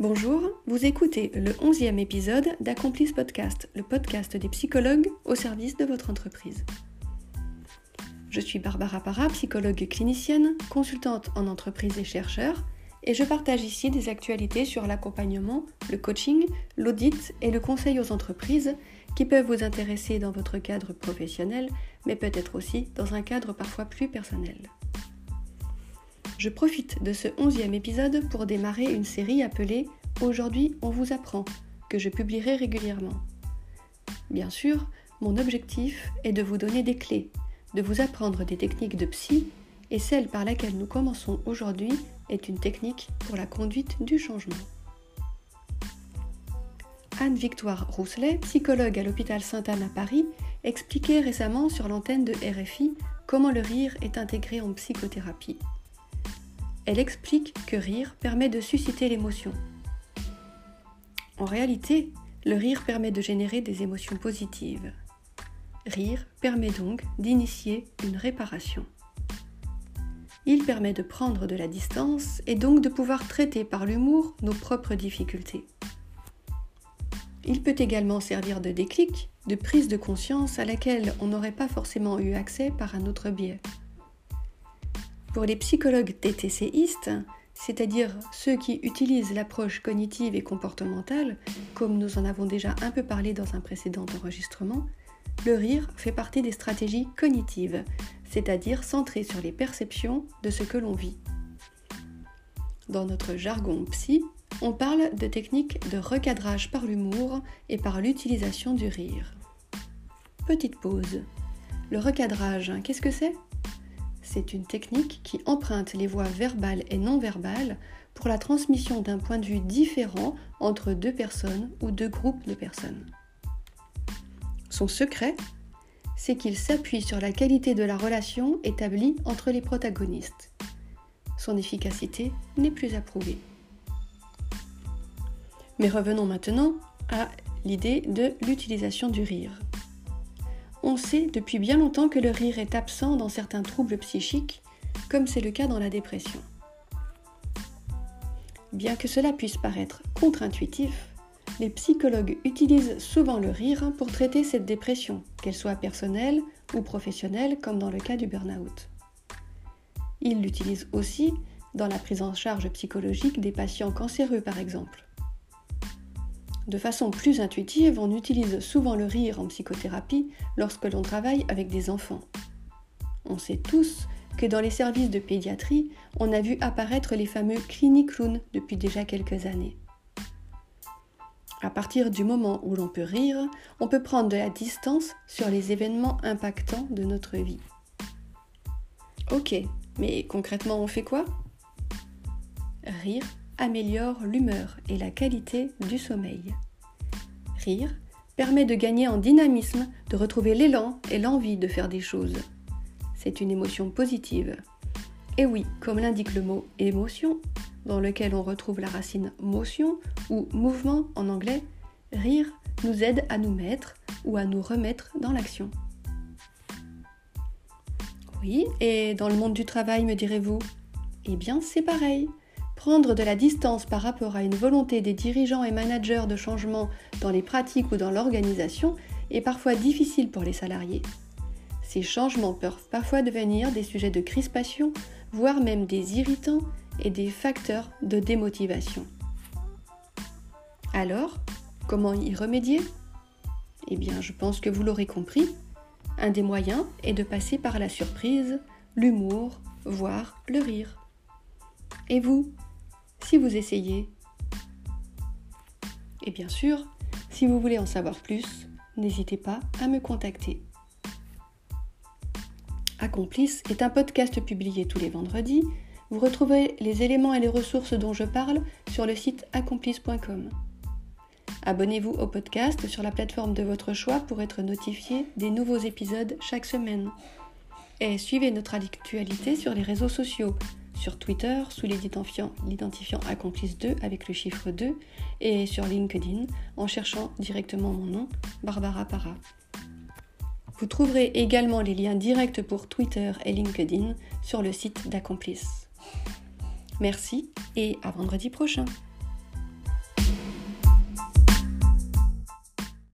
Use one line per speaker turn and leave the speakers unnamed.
Bonjour, vous écoutez le onzième épisode d'Accomplice Podcast, le podcast des psychologues au service de votre entreprise. Je suis Barbara Para, psychologue clinicienne, consultante en entreprise et chercheur, et je partage ici des actualités sur l'accompagnement, le coaching, l'audit et le conseil aux entreprises qui peuvent vous intéresser dans votre cadre professionnel, mais peut-être aussi dans un cadre parfois plus personnel. Je profite de ce onzième épisode pour démarrer une série appelée Aujourd'hui on vous apprend, que je publierai régulièrement. Bien sûr, mon objectif est de vous donner des clés, de vous apprendre des techniques de psy, et celle par laquelle nous commençons aujourd'hui est une technique pour la conduite du changement. Anne-Victoire Rousselet, psychologue à l'hôpital Sainte-Anne à Paris, expliquait récemment sur l'antenne de RFI comment le rire est intégré en psychothérapie. Elle explique que rire permet de susciter l'émotion. En réalité, le rire permet de générer des émotions positives. Rire permet donc d'initier une réparation. Il permet de prendre de la distance et donc de pouvoir traiter par l'humour nos propres difficultés. Il peut également servir de déclic, de prise de conscience à laquelle on n'aurait pas forcément eu accès par un autre biais. Pour les psychologues TTCistes, c'est-à-dire ceux qui utilisent l'approche cognitive et comportementale, comme nous en avons déjà un peu parlé dans un précédent enregistrement, le rire fait partie des stratégies cognitives, c'est-à-dire centrées sur les perceptions de ce que l'on vit. Dans notre jargon psy, on parle de techniques de recadrage par l'humour et par l'utilisation du rire. Petite pause. Le recadrage, qu'est-ce que c'est? C'est une technique qui emprunte les voies verbales et non verbales pour la transmission d'un point de vue différent entre deux personnes ou deux groupes de personnes. Son secret, c'est qu'il s'appuie sur la qualité de la relation établie entre les protagonistes. Son efficacité n'est plus approuvée. Mais revenons maintenant à l'idée de l'utilisation du rire on sait depuis bien longtemps que le rire est absent dans certains troubles psychiques, comme c'est le cas dans la dépression. Bien que cela puisse paraître contre-intuitif, les psychologues utilisent souvent le rire pour traiter cette dépression, qu'elle soit personnelle ou professionnelle, comme dans le cas du burn-out. Ils l'utilisent aussi dans la prise en charge psychologique des patients cancéreux, par exemple. De façon plus intuitive, on utilise souvent le rire en psychothérapie lorsque l'on travaille avec des enfants. On sait tous que dans les services de pédiatrie, on a vu apparaître les fameux cliniques clowns depuis déjà quelques années. À partir du moment où l'on peut rire, on peut prendre de la distance sur les événements impactants de notre vie. Ok, mais concrètement on fait quoi? Rire? Améliore l'humeur et la qualité du sommeil. Rire permet de gagner en dynamisme, de retrouver l'élan et l'envie de faire des choses. C'est une émotion positive. Et oui, comme l'indique le mot émotion, dans lequel on retrouve la racine motion ou mouvement en anglais, rire nous aide à nous mettre ou à nous remettre dans l'action. Oui, et dans le monde du travail, me direz-vous? Eh bien, c'est pareil. Prendre de la distance par rapport à une volonté des dirigeants et managers de changement dans les pratiques ou dans l'organisation est parfois difficile pour les salariés. Ces changements peuvent parfois devenir des sujets de crispation, voire même des irritants et des facteurs de démotivation. Alors, comment y remédier? Eh bien, je pense que vous l'aurez compris, un des moyens est de passer par la surprise, l'humour, voire le rire. Et vous? Si vous essayez. Et bien sûr, si vous voulez en savoir plus, n'hésitez pas à me contacter. Accomplice est un podcast publié tous les vendredis. Vous retrouvez les éléments et les ressources dont je parle sur le site accomplice.com. Abonnez-vous au podcast sur la plateforme de votre choix pour être notifié des nouveaux épisodes chaque semaine. Et suivez notre actualité sur les réseaux sociaux sur Twitter sous l'identifiant accomplice 2 avec le chiffre 2 et sur LinkedIn en cherchant directement mon nom, Barbara Para. Vous trouverez également les liens directs pour Twitter et LinkedIn sur le site d'Accomplice. Merci et à vendredi prochain.